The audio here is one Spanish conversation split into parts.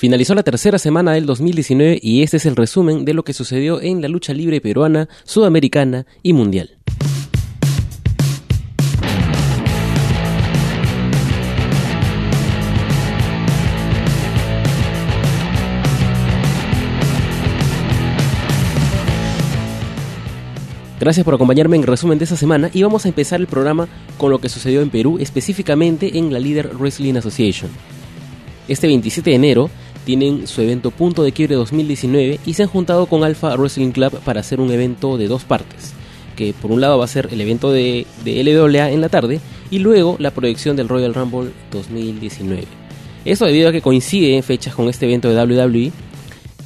Finalizó la tercera semana del 2019 y este es el resumen de lo que sucedió en la lucha libre peruana, sudamericana y mundial. Gracias por acompañarme en resumen de esta semana y vamos a empezar el programa con lo que sucedió en Perú, específicamente en la Leader Wrestling Association. Este 27 de enero tienen su evento Punto de Quiebre 2019 y se han juntado con Alpha Wrestling Club para hacer un evento de dos partes, que por un lado va a ser el evento de, de LWA en la tarde y luego la proyección del Royal Rumble 2019. Esto debido a que coincide en fechas con este evento de WWE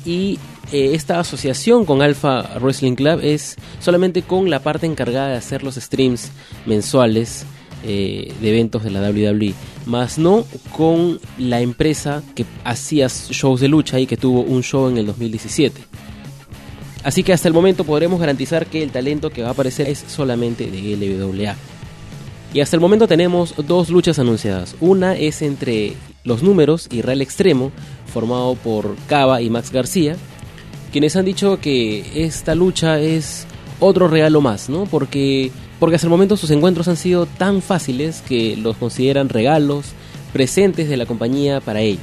y eh, esta asociación con Alpha Wrestling Club es solamente con la parte encargada de hacer los streams mensuales eh, de eventos de la WWE, más no con la empresa que hacía shows de lucha y que tuvo un show en el 2017. Así que hasta el momento podremos garantizar que el talento que va a aparecer es solamente de LWA. Y hasta el momento tenemos dos luchas anunciadas. Una es entre los números y Real Extremo, formado por Cava y Max García, quienes han dicho que esta lucha es otro regalo más, ¿no? Porque, porque hasta el momento sus encuentros han sido tan fáciles que los consideran regalos, presentes de la compañía para ellos.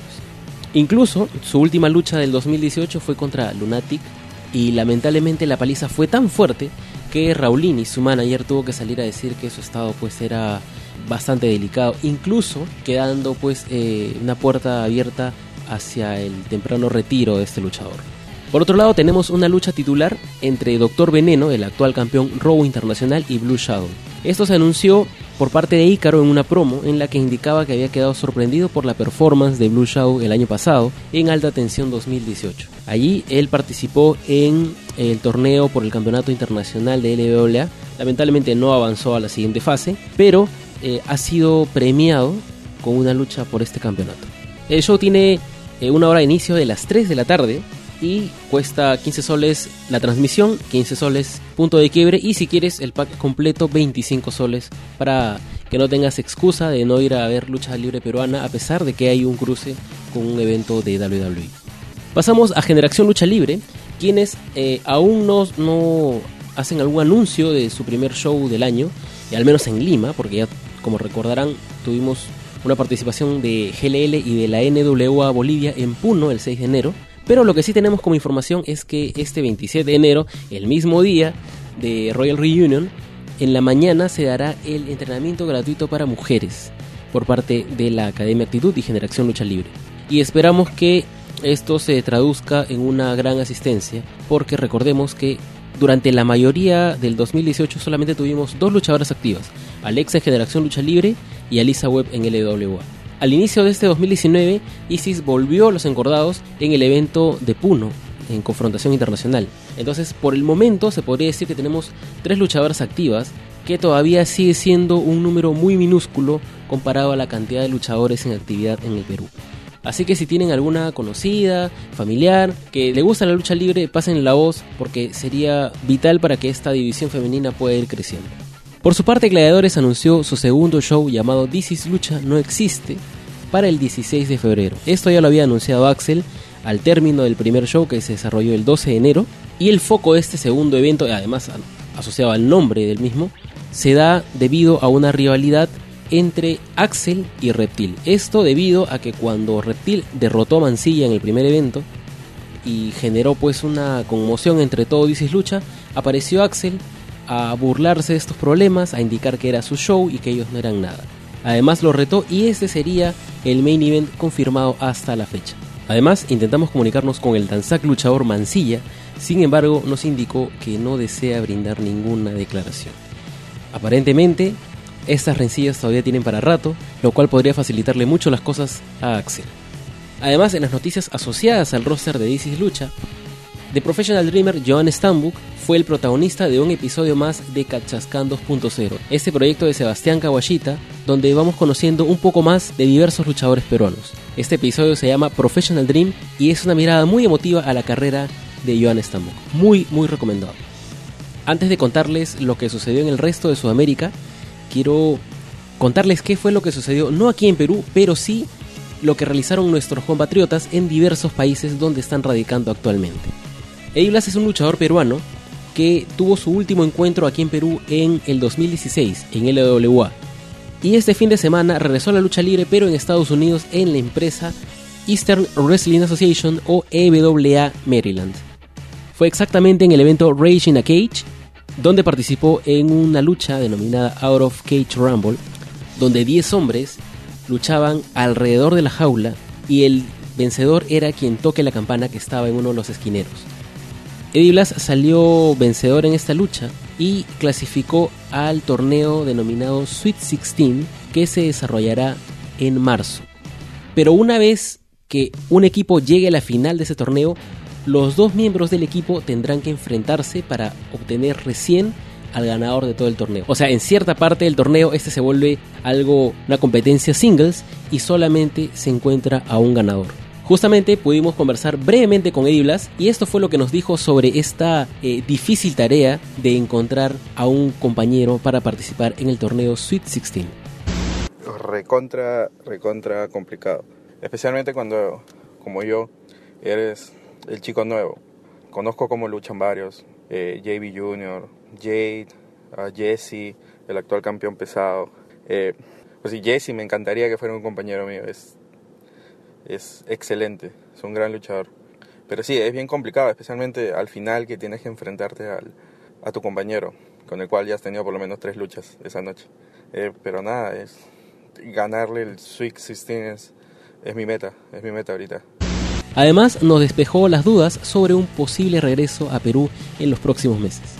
Incluso su última lucha del 2018 fue contra Lunatic y lamentablemente la paliza fue tan fuerte que Raulini, su manager, tuvo que salir a decir que su estado pues era bastante delicado, incluso quedando pues eh, una puerta abierta hacia el temprano retiro de este luchador. Por otro lado, tenemos una lucha titular entre Doctor Veneno, el actual campeón Robo Internacional, y Blue Shadow. Esto se anunció por parte de Ícaro en una promo en la que indicaba que había quedado sorprendido por la performance de Blue Shadow el año pasado en Alta Tensión 2018. Allí él participó en el torneo por el Campeonato Internacional de LWA. Lamentablemente no avanzó a la siguiente fase, pero eh, ha sido premiado con una lucha por este campeonato. El show tiene eh, una hora de inicio de las 3 de la tarde y cuesta 15 soles la transmisión, 15 soles punto de quiebre y si quieres el pack completo 25 soles para que no tengas excusa de no ir a ver lucha libre peruana a pesar de que hay un cruce con un evento de WWE. Pasamos a Generación Lucha Libre, quienes eh, aún no, no hacen algún anuncio de su primer show del año, y al menos en Lima, porque ya como recordarán tuvimos una participación de GLL y de la NWA Bolivia en Puno el 6 de enero. Pero lo que sí tenemos como información es que este 27 de enero, el mismo día de Royal Reunion, en la mañana se dará el entrenamiento gratuito para mujeres por parte de la Academia Actitud y Generación Lucha Libre. Y esperamos que esto se traduzca en una gran asistencia, porque recordemos que durante la mayoría del 2018 solamente tuvimos dos luchadoras activas, Alexa en Generación Lucha Libre y Alisa Webb en LWA. Al inicio de este 2019, Isis volvió a los encordados en el evento de Puno, en confrontación internacional. Entonces, por el momento, se podría decir que tenemos tres luchadoras activas, que todavía sigue siendo un número muy minúsculo comparado a la cantidad de luchadores en actividad en el Perú. Así que si tienen alguna conocida, familiar, que le gusta la lucha libre, pasen la voz porque sería vital para que esta división femenina pueda ir creciendo. Por su parte, Gladiadores anunció su segundo show llamado This is Lucha No Existe para el 16 de febrero. Esto ya lo había anunciado Axel al término del primer show que se desarrolló el 12 de enero y el foco de este segundo evento, además asociado al nombre del mismo, se da debido a una rivalidad entre Axel y Reptil. Esto debido a que cuando Reptil derrotó a Mancilla en el primer evento y generó pues una conmoción entre todo This Lucha, apareció Axel a burlarse de estos problemas, a indicar que era su show y que ellos no eran nada. Además lo retó y este sería el main event confirmado hasta la fecha. Además intentamos comunicarnos con el danzac luchador Mancilla, sin embargo nos indicó que no desea brindar ninguna declaración. Aparentemente, estas rencillas todavía tienen para rato, lo cual podría facilitarle mucho las cosas a Axel. Además, en las noticias asociadas al roster de DC Lucha, The Professional Dreamer Joan Stambuk fue el protagonista de un episodio más de Cachascan 2.0, este proyecto de Sebastián Kawashita, donde vamos conociendo un poco más de diversos luchadores peruanos. Este episodio se llama Professional Dream y es una mirada muy emotiva a la carrera de Joan Stambuk. Muy, muy recomendado. Antes de contarles lo que sucedió en el resto de Sudamérica, quiero contarles qué fue lo que sucedió, no aquí en Perú, pero sí lo que realizaron nuestros compatriotas en diversos países donde están radicando actualmente. Eddie es un luchador peruano que tuvo su último encuentro aquí en Perú en el 2016 en LWA. Y este fin de semana regresó a la lucha libre pero en Estados Unidos en la empresa Eastern Wrestling Association o EWA Maryland. Fue exactamente en el evento Rage in a Cage donde participó en una lucha denominada Out of Cage Rumble, donde 10 hombres luchaban alrededor de la jaula y el vencedor era quien toque la campana que estaba en uno de los esquineros. Eddie Blas salió vencedor en esta lucha y clasificó al torneo denominado Sweet 16 que se desarrollará en marzo. Pero una vez que un equipo llegue a la final de ese torneo, los dos miembros del equipo tendrán que enfrentarse para obtener recién al ganador de todo el torneo. O sea, en cierta parte del torneo este se vuelve algo, una competencia singles y solamente se encuentra a un ganador. Justamente pudimos conversar brevemente con Eddie Blas y esto fue lo que nos dijo sobre esta eh, difícil tarea de encontrar a un compañero para participar en el torneo Sweet 16. Recontra, recontra complicado. Especialmente cuando, como yo, eres el chico nuevo. Conozco cómo luchan varios. Eh, JB Jr., Jade, Jesse, el actual campeón pesado. Eh, pues sí, Jesse me encantaría que fuera un compañero mío. Es es excelente, es un gran luchador. Pero sí, es bien complicado, especialmente al final que tienes que enfrentarte al, a tu compañero, con el cual ya has tenido por lo menos tres luchas esa noche. Eh, pero nada, es ganarle el Sweet 16 es, mi meta, es mi meta ahorita. Además, nos despejó las dudas sobre un posible regreso a Perú en los próximos meses.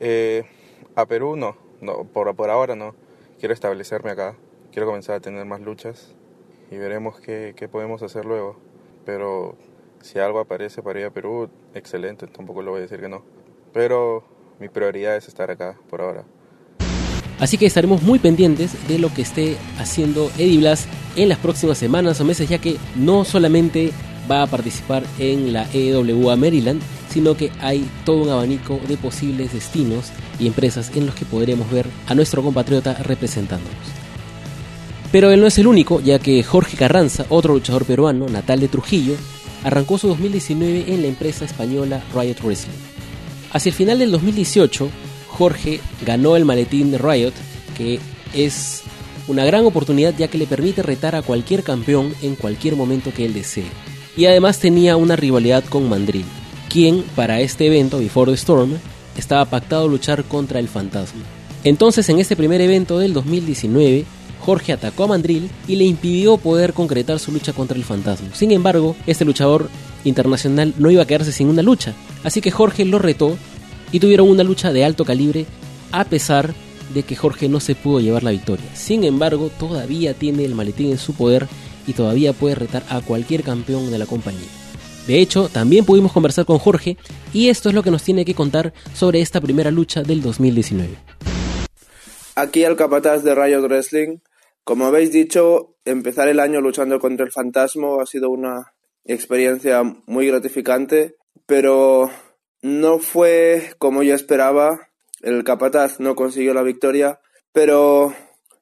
Eh, a Perú no, no por, por ahora no. Quiero establecerme acá, quiero comenzar a tener más luchas y veremos qué, qué podemos hacer luego. Pero si algo aparece para ir a Perú, excelente, tampoco lo voy a decir que no. Pero mi prioridad es estar acá por ahora. Así que estaremos muy pendientes de lo que esté haciendo Eddie Blas en las próximas semanas o meses, ya que no solamente va a participar en la EWA Maryland, sino que hay todo un abanico de posibles destinos y empresas en los que podremos ver a nuestro compatriota representándonos. Pero él no es el único, ya que Jorge Carranza, otro luchador peruano, natal de Trujillo, arrancó su 2019 en la empresa española Riot Wrestling. Hacia el final del 2018, Jorge ganó el maletín de Riot, que es una gran oportunidad ya que le permite retar a cualquier campeón en cualquier momento que él desee. Y además tenía una rivalidad con Mandrill, quien para este evento, Before the Storm, estaba pactado luchar contra el fantasma. Entonces en este primer evento del 2019, Jorge atacó a Mandrill y le impidió poder concretar su lucha contra el fantasma. Sin embargo, este luchador internacional no iba a quedarse sin una lucha, así que Jorge lo retó y tuvieron una lucha de alto calibre a pesar de que Jorge no se pudo llevar la victoria. Sin embargo, todavía tiene el maletín en su poder y todavía puede retar a cualquier campeón de la compañía. De hecho, también pudimos conversar con Jorge y esto es lo que nos tiene que contar sobre esta primera lucha del 2019. Aquí el capataz de Riot Wrestling como habéis dicho, empezar el año luchando contra el fantasma ha sido una experiencia muy gratificante, pero no fue como yo esperaba. El capataz no consiguió la victoria, pero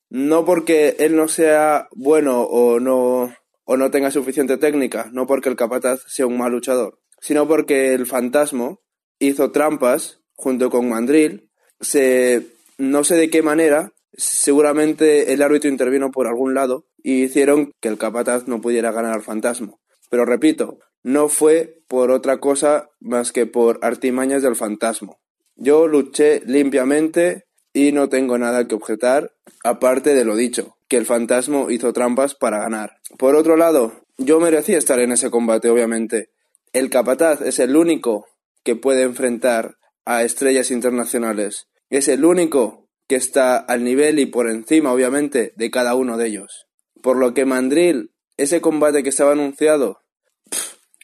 no porque él no sea bueno o no, o no tenga suficiente técnica, no porque el capataz sea un mal luchador, sino porque el fantasma hizo trampas junto con Mandril, se, no sé de qué manera, Seguramente el árbitro intervino por algún lado y hicieron que el capataz no pudiera ganar al fantasma. Pero repito, no fue por otra cosa más que por artimañas del fantasma. Yo luché limpiamente y no tengo nada que objetar, aparte de lo dicho, que el fantasma hizo trampas para ganar. Por otro lado, yo merecía estar en ese combate, obviamente. El capataz es el único que puede enfrentar a estrellas internacionales. Es el único que está al nivel y por encima, obviamente, de cada uno de ellos. Por lo que Mandril, ese combate que estaba anunciado,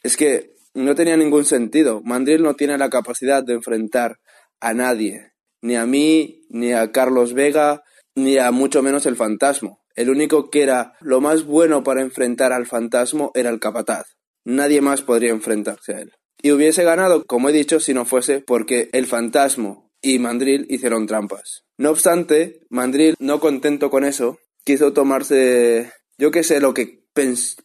es que no tenía ningún sentido. Mandril no tiene la capacidad de enfrentar a nadie, ni a mí, ni a Carlos Vega, ni a mucho menos el fantasma. El único que era lo más bueno para enfrentar al fantasma era el capataz. Nadie más podría enfrentarse a él. Y hubiese ganado, como he dicho, si no fuese porque el fantasma y Mandril hicieron trampas. No obstante, Mandril, no contento con eso, quiso tomarse Yo que sé lo que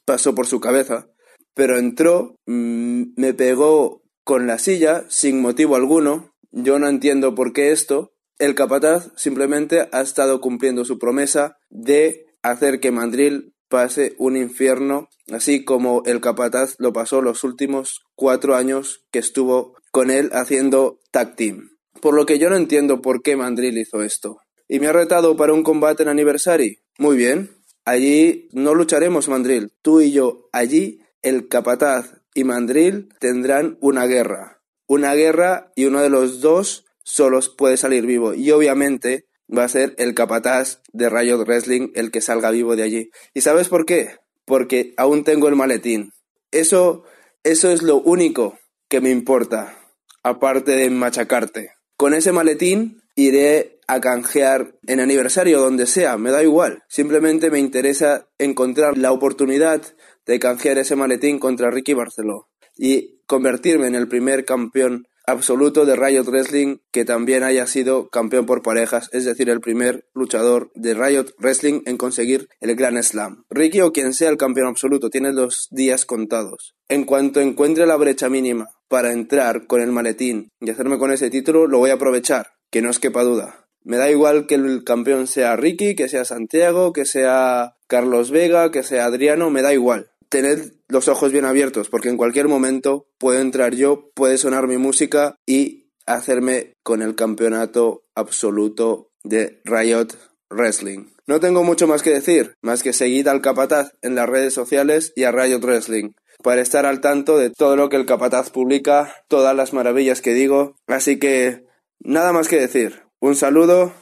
pasó por su cabeza, pero entró, mm, me pegó con la silla sin motivo alguno. Yo no entiendo por qué esto. El capataz simplemente ha estado cumpliendo su promesa de hacer que Mandril pase un infierno, así como el capataz lo pasó los últimos cuatro años que estuvo con él haciendo tag team. Por lo que yo no entiendo por qué Mandril hizo esto. ¿Y me ha retado para un combate en aniversario? Muy bien. Allí no lucharemos, Mandril. Tú y yo. Allí el capataz y Mandril tendrán una guerra. Una guerra y uno de los dos solos puede salir vivo. Y obviamente va a ser el capataz de Riot Wrestling el que salga vivo de allí. ¿Y sabes por qué? Porque aún tengo el maletín. Eso, eso es lo único que me importa, aparte de machacarte. Con ese maletín iré a canjear en aniversario donde sea, me da igual. Simplemente me interesa encontrar la oportunidad de canjear ese maletín contra Ricky Barceló y convertirme en el primer campeón absoluto de Riot Wrestling que también haya sido campeón por parejas, es decir, el primer luchador de Riot Wrestling en conseguir el Grand Slam. Ricky o quien sea el campeón absoluto tiene los días contados. En cuanto encuentre la brecha mínima para entrar con el maletín y hacerme con ese título, lo voy a aprovechar, que no os quepa duda. Me da igual que el campeón sea Ricky, que sea Santiago, que sea Carlos Vega, que sea Adriano, me da igual tened los ojos bien abiertos, porque en cualquier momento puedo entrar yo, puede sonar mi música y hacerme con el campeonato absoluto de Riot Wrestling. No tengo mucho más que decir, más que seguid al Capataz en las redes sociales y a Riot Wrestling para estar al tanto de todo lo que el Capataz publica, todas las maravillas que digo. Así que nada más que decir. Un saludo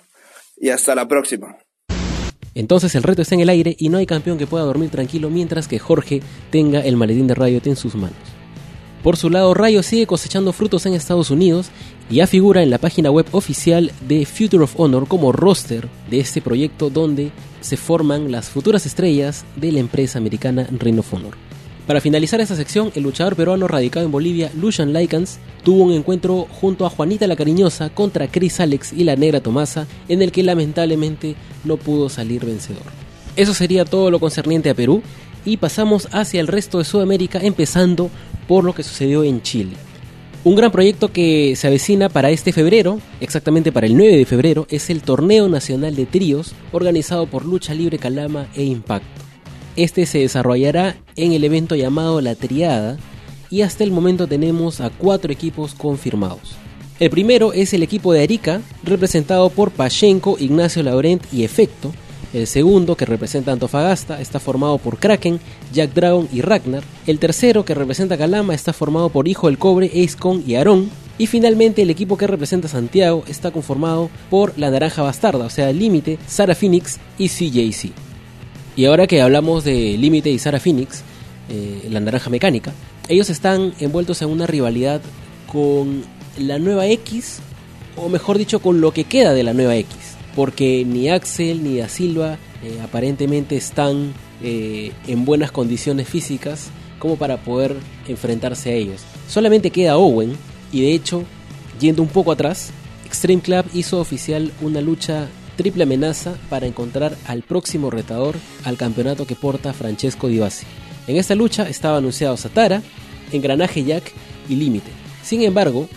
y hasta la próxima. Entonces el reto está en el aire y no hay campeón que pueda dormir tranquilo mientras que Jorge tenga el maletín de Riot en sus manos. Por su lado, Rayo sigue cosechando frutos en Estados Unidos y ya figura en la página web oficial de Future of Honor como roster de este proyecto donde se forman las futuras estrellas de la empresa americana Ring of Honor. Para finalizar esta sección, el luchador peruano radicado en Bolivia, Lucian Lycans, tuvo un encuentro junto a Juanita la Cariñosa contra Chris Alex y la Negra Tomasa, en el que lamentablemente no pudo salir vencedor. Eso sería todo lo concerniente a Perú, y pasamos hacia el resto de Sudamérica, empezando por lo que sucedió en Chile. Un gran proyecto que se avecina para este febrero, exactamente para el 9 de febrero, es el Torneo Nacional de Tríos, organizado por Lucha Libre Calama e Impacto. Este se desarrollará en el evento llamado La Triada y hasta el momento tenemos a cuatro equipos confirmados. El primero es el equipo de Arica, representado por Pachenko, Ignacio Laurent y Efecto. El segundo, que representa Antofagasta, está formado por Kraken, Jack Dragon y Ragnar. El tercero, que representa Calama, está formado por Hijo del Cobre, Acecon y Aarón. Y finalmente el equipo que representa Santiago está conformado por la Naranja Bastarda, o sea, Límite, Sara Phoenix y CJC. Y ahora que hablamos de Límite y Sara Phoenix, eh, la naranja mecánica, ellos están envueltos en una rivalidad con la nueva X, o mejor dicho, con lo que queda de la nueva X. Porque ni Axel ni Da Silva eh, aparentemente están eh, en buenas condiciones físicas como para poder enfrentarse a ellos. Solamente queda Owen, y de hecho, yendo un poco atrás, Extreme Club hizo oficial una lucha triple amenaza para encontrar al próximo retador al campeonato que porta Francesco Di En esta lucha estaba anunciado Satara, Engranaje Jack y Límite. Sin embargo,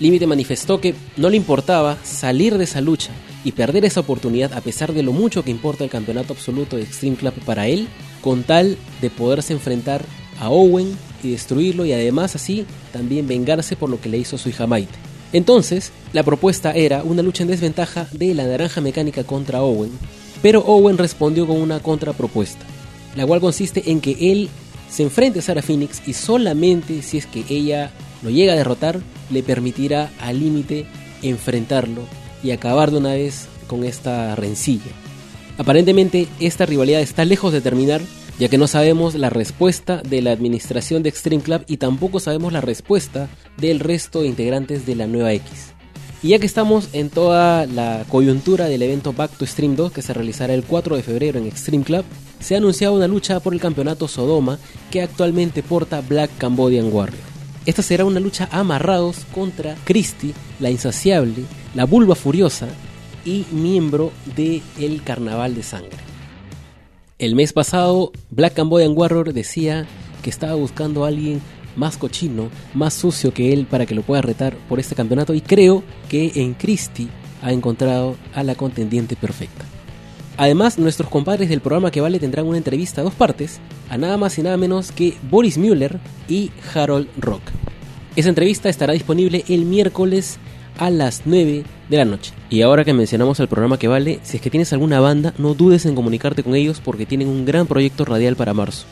Límite manifestó que no le importaba salir de esa lucha y perder esa oportunidad a pesar de lo mucho que importa el campeonato absoluto de Extreme Club para él, con tal de poderse enfrentar a Owen y destruirlo y además así también vengarse por lo que le hizo su hija Maite. Entonces, la propuesta era una lucha en desventaja de la naranja mecánica contra Owen, pero Owen respondió con una contrapropuesta, la cual consiste en que él se enfrente a Sarah Phoenix y solamente si es que ella lo llega a derrotar, le permitirá al límite enfrentarlo y acabar de una vez con esta rencilla. Aparentemente esta rivalidad está lejos de terminar ya que no sabemos la respuesta de la administración de Extreme Club y tampoco sabemos la respuesta del resto de integrantes de la nueva X. Y ya que estamos en toda la coyuntura del evento Back to Stream 2 que se realizará el 4 de febrero en Extreme Club, se ha anunciado una lucha por el campeonato Sodoma que actualmente porta Black Cambodian Warrior. Esta será una lucha amarrados contra Christie, la insaciable, la vulva furiosa y miembro del Carnaval de Sangre. El mes pasado, Black and Warrior decía que estaba buscando a alguien más cochino, más sucio que él para que lo pueda retar por este campeonato y creo que en Christie ha encontrado a la contendiente perfecta. Además, nuestros compadres del programa que vale tendrán una entrevista a dos partes, a nada más y nada menos que Boris Müller y Harold Rock. Esa entrevista estará disponible el miércoles a las 9 de la noche. Y ahora que mencionamos el programa que vale, si es que tienes alguna banda, no dudes en comunicarte con ellos porque tienen un gran proyecto radial para marzo.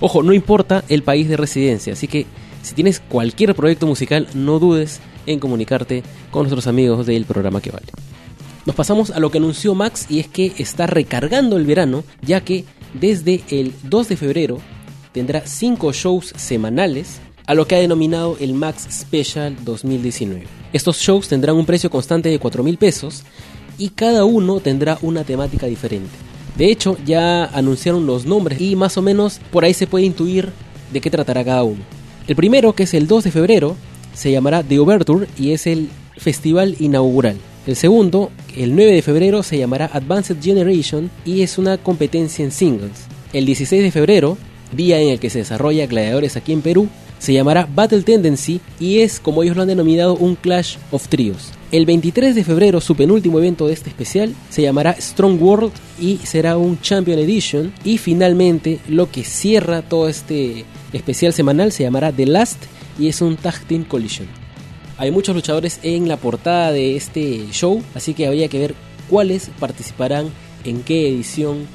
Ojo, no importa el país de residencia, así que si tienes cualquier proyecto musical, no dudes en comunicarte con nuestros amigos del programa que vale. Nos pasamos a lo que anunció Max y es que está recargando el verano, ya que desde el 2 de febrero tendrá 5 shows semanales a lo que ha denominado el Max Special 2019. Estos shows tendrán un precio constante de 4 mil pesos y cada uno tendrá una temática diferente. De hecho, ya anunciaron los nombres y más o menos por ahí se puede intuir de qué tratará cada uno. El primero, que es el 2 de febrero, se llamará The Overture y es el festival inaugural. El segundo, el 9 de febrero, se llamará Advanced Generation y es una competencia en singles. El 16 de febrero, día en el que se desarrolla Gladiadores aquí en Perú, se llamará Battle Tendency y es, como ellos lo han denominado, un Clash of Trios. El 23 de febrero, su penúltimo evento de este especial, se llamará Strong World y será un Champion Edition. Y finalmente, lo que cierra todo este especial semanal se llamará The Last y es un Tag Team Collision. Hay muchos luchadores en la portada de este show, así que habría que ver cuáles participarán en qué edición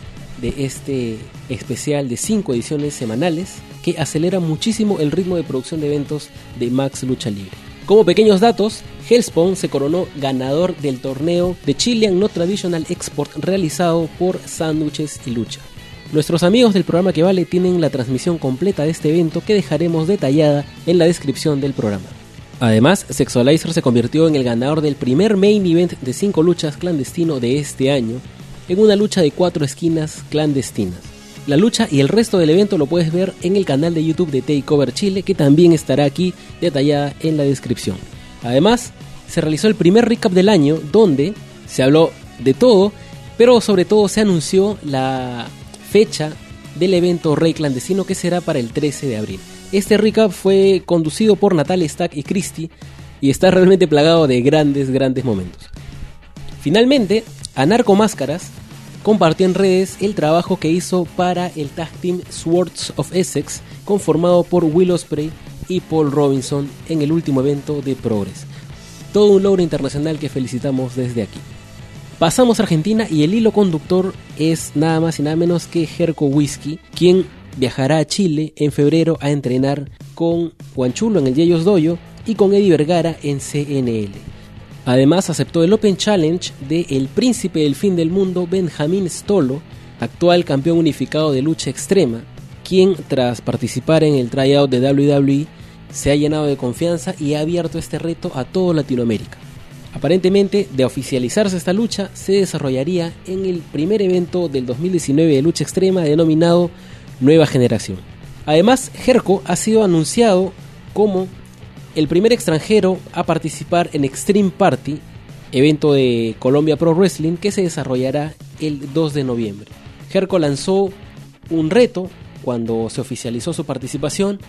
de este especial de 5 ediciones semanales que acelera muchísimo el ritmo de producción de eventos de Max Lucha Libre. Como pequeños datos, Hellspawn se coronó ganador del torneo de Chilean No Traditional Export realizado por Sándwiches y Lucha. Nuestros amigos del programa que vale tienen la transmisión completa de este evento que dejaremos detallada en la descripción del programa. Además, Sexualizer se convirtió en el ganador del primer main event de 5 luchas clandestino de este año, en una lucha de 4 esquinas clandestinas. La lucha y el resto del evento lo puedes ver en el canal de YouTube de Takeover Chile, que también estará aquí detallada en la descripción. Además, se realizó el primer recap del año donde se habló de todo, pero sobre todo se anunció la fecha del evento Rey Clandestino que será para el 13 de abril. Este recap fue conducido por Natalia Stack y Christy y está realmente plagado de grandes, grandes momentos. Finalmente, Anarco Máscaras compartió en redes el trabajo que hizo para el tag team Swords of Essex, conformado por Will Ospreay y Paul Robinson en el último evento de Progress. Todo un logro internacional que felicitamos desde aquí. Pasamos a Argentina y el hilo conductor es nada más y nada menos que Jerko Whisky, quien viajará a Chile en febrero a entrenar con Chulo en el Yeyos Doyo y con Eddie Vergara en CNL. Además aceptó el Open Challenge de el príncipe del fin del mundo Benjamín Stolo, actual campeón unificado de lucha extrema, quien tras participar en el tryout de WWE se ha llenado de confianza y ha abierto este reto a toda Latinoamérica. Aparentemente, de oficializarse esta lucha, se desarrollaría en el primer evento del 2019 de lucha extrema denominado Nueva Generación. Además, Jerko ha sido anunciado como el primer extranjero a participar en Extreme Party, evento de Colombia Pro Wrestling que se desarrollará el 2 de noviembre. Jerko lanzó un reto cuando se oficializó su participación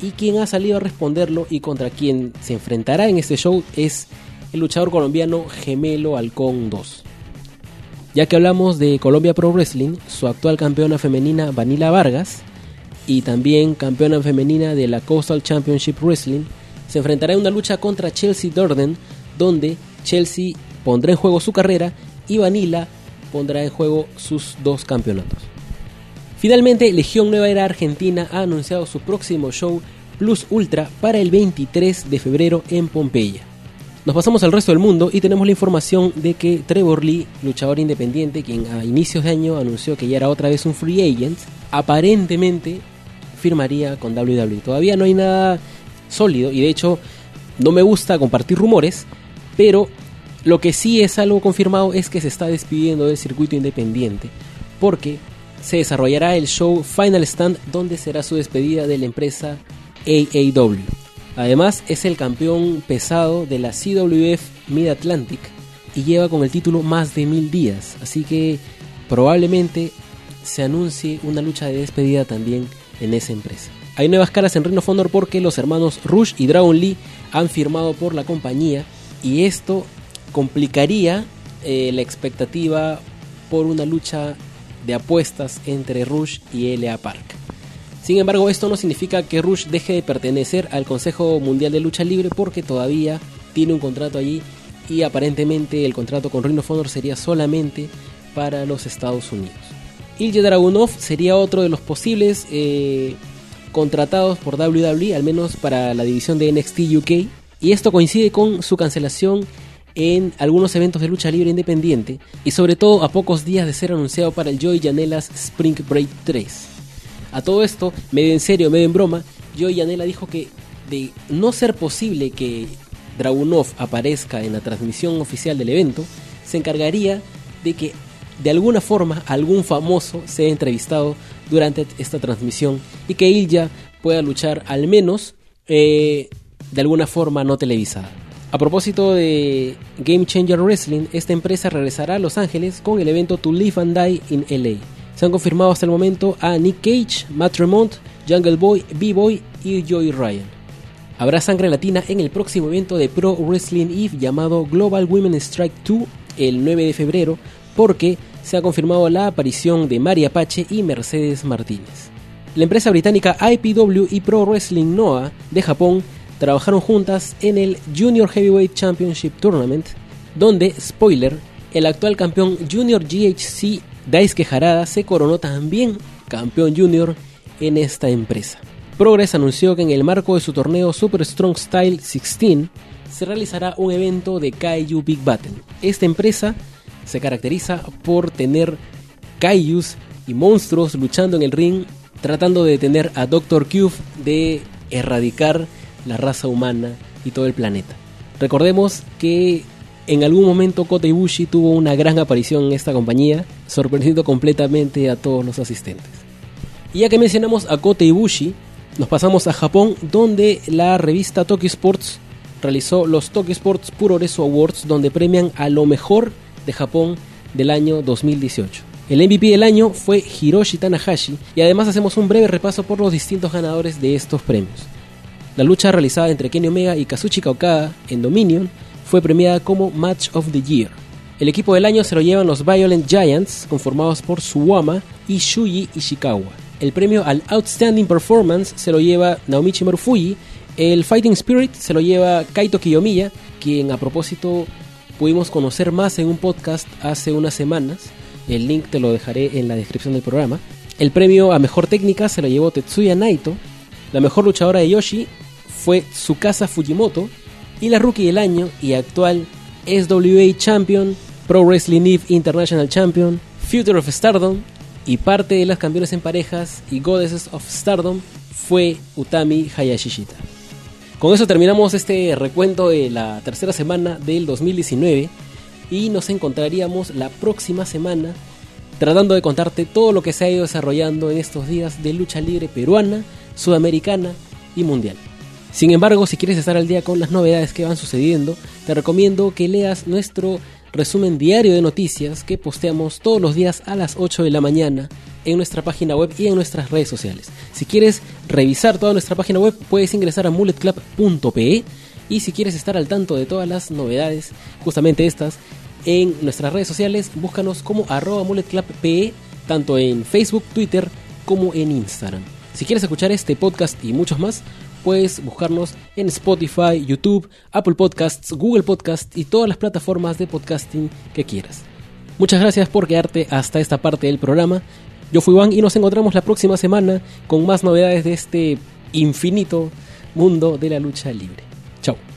y quien ha salido a responderlo y contra quien se enfrentará en este show es el luchador colombiano Gemelo Halcón 2. Ya que hablamos de Colombia Pro Wrestling, su actual campeona femenina Vanilla Vargas y también campeona femenina de la Coastal Championship Wrestling se enfrentará en una lucha contra Chelsea Durden, donde Chelsea pondrá en juego su carrera y Vanilla pondrá en juego sus dos campeonatos. Finalmente, Legión Nueva Era Argentina ha anunciado su próximo show Plus Ultra para el 23 de febrero en Pompeya. Nos pasamos al resto del mundo y tenemos la información de que Trevor Lee, luchador independiente, quien a inicios de año anunció que ya era otra vez un free agent, aparentemente firmaría con WWE. Todavía no hay nada sólido y de hecho no me gusta compartir rumores, pero lo que sí es algo confirmado es que se está despidiendo del circuito independiente porque se desarrollará el show Final Stand donde será su despedida de la empresa AAW. Además es el campeón pesado de la CWF Mid Atlantic y lleva con el título más de mil días, así que probablemente se anuncie una lucha de despedida también en esa empresa. Hay nuevas caras en Ring of Honor porque los hermanos Rush y Dragon Lee han firmado por la compañía y esto complicaría eh, la expectativa por una lucha de apuestas entre Rush y LA Park. Sin embargo, esto no significa que Rush deje de pertenecer al Consejo Mundial de Lucha Libre porque todavía tiene un contrato allí y aparentemente el contrato con Ring of Honor sería solamente para los Estados Unidos. Ilya Dragunov sería otro de los posibles eh, contratados por WWE, al menos para la división de NXT UK, y esto coincide con su cancelación en algunos eventos de lucha libre independiente y sobre todo a pocos días de ser anunciado para el Joey Janela's Spring Break 3. A todo esto, medio en serio, medio en broma, Joey Janela dijo que de no ser posible que Dragunov aparezca en la transmisión oficial del evento, se encargaría de que de alguna forma algún famoso sea entrevistado durante esta transmisión y que Ilya pueda luchar al menos eh, de alguna forma no televisada. A propósito de Game Changer Wrestling, esta empresa regresará a Los Ángeles con el evento To Live and Die in LA. Se han confirmado hasta el momento a Nick Cage, Matt Tremont, Jungle Boy, B-Boy y Joey Ryan. Habrá sangre latina en el próximo evento de Pro Wrestling Eve llamado Global Women Strike 2 el 9 de febrero porque se ha confirmado la aparición de María Apache y Mercedes Martínez. La empresa británica IPW y Pro Wrestling Noah de Japón trabajaron juntas en el Junior Heavyweight Championship Tournament, donde, spoiler, el actual campeón Junior GHC Daisuke Harada se coronó también campeón junior en esta empresa. Progress anunció que en el marco de su torneo Super Strong Style 16 se realizará un evento de Kaiju Big Battle. Esta empresa se caracteriza por tener kaijus y monstruos luchando en el ring tratando de detener a Dr. Cube de erradicar la raza humana y todo el planeta. Recordemos que en algún momento Kota Ibushi tuvo una gran aparición en esta compañía, sorprendiendo completamente a todos los asistentes. Y ya que mencionamos a Kota Ibushi, nos pasamos a Japón, donde la revista Tokyo Sports realizó los Tokyo Sports Puroresu Awards, donde premian a lo mejor de Japón del año 2018. El MVP del año fue Hiroshi Tanahashi y además hacemos un breve repaso por los distintos ganadores de estos premios. La lucha realizada entre Kenny Omega y Kazuchika Okada en Dominion fue premiada como Match of the Year. El equipo del año se lo llevan los Violent Giants, conformados por Suwama y Shuyi Ishikawa. El premio al Outstanding Performance se lo lleva Naomichi Marufuji. El Fighting Spirit se lo lleva Kaito Kiyomiya, quien a propósito pudimos conocer más en un podcast hace unas semanas. El link te lo dejaré en la descripción del programa. El premio a Mejor Técnica se lo llevó Tetsuya Naito. La mejor luchadora de Yoshi fue Tsukasa Fujimoto y la rookie del año y actual SWA Champion, Pro Wrestling Eve International Champion, Future of Stardom y parte de las campeones en parejas y Goddesses of Stardom fue Utami Hayashishita. Con eso terminamos este recuento de la tercera semana del 2019 y nos encontraríamos la próxima semana tratando de contarte todo lo que se ha ido desarrollando en estos días de lucha libre peruana, sudamericana y mundial. Sin embargo, si quieres estar al día con las novedades que van sucediendo, te recomiendo que leas nuestro resumen diario de noticias que posteamos todos los días a las 8 de la mañana en nuestra página web y en nuestras redes sociales. Si quieres revisar toda nuestra página web, puedes ingresar a mulletclub.pe y si quieres estar al tanto de todas las novedades, justamente estas, en nuestras redes sociales, búscanos como arroba tanto en Facebook, Twitter como en Instagram. Si quieres escuchar este podcast y muchos más, puedes buscarnos en Spotify, YouTube, Apple Podcasts, Google Podcasts y todas las plataformas de podcasting que quieras. Muchas gracias por quedarte hasta esta parte del programa. Yo fui Juan y nos encontramos la próxima semana con más novedades de este infinito mundo de la lucha libre. Chao.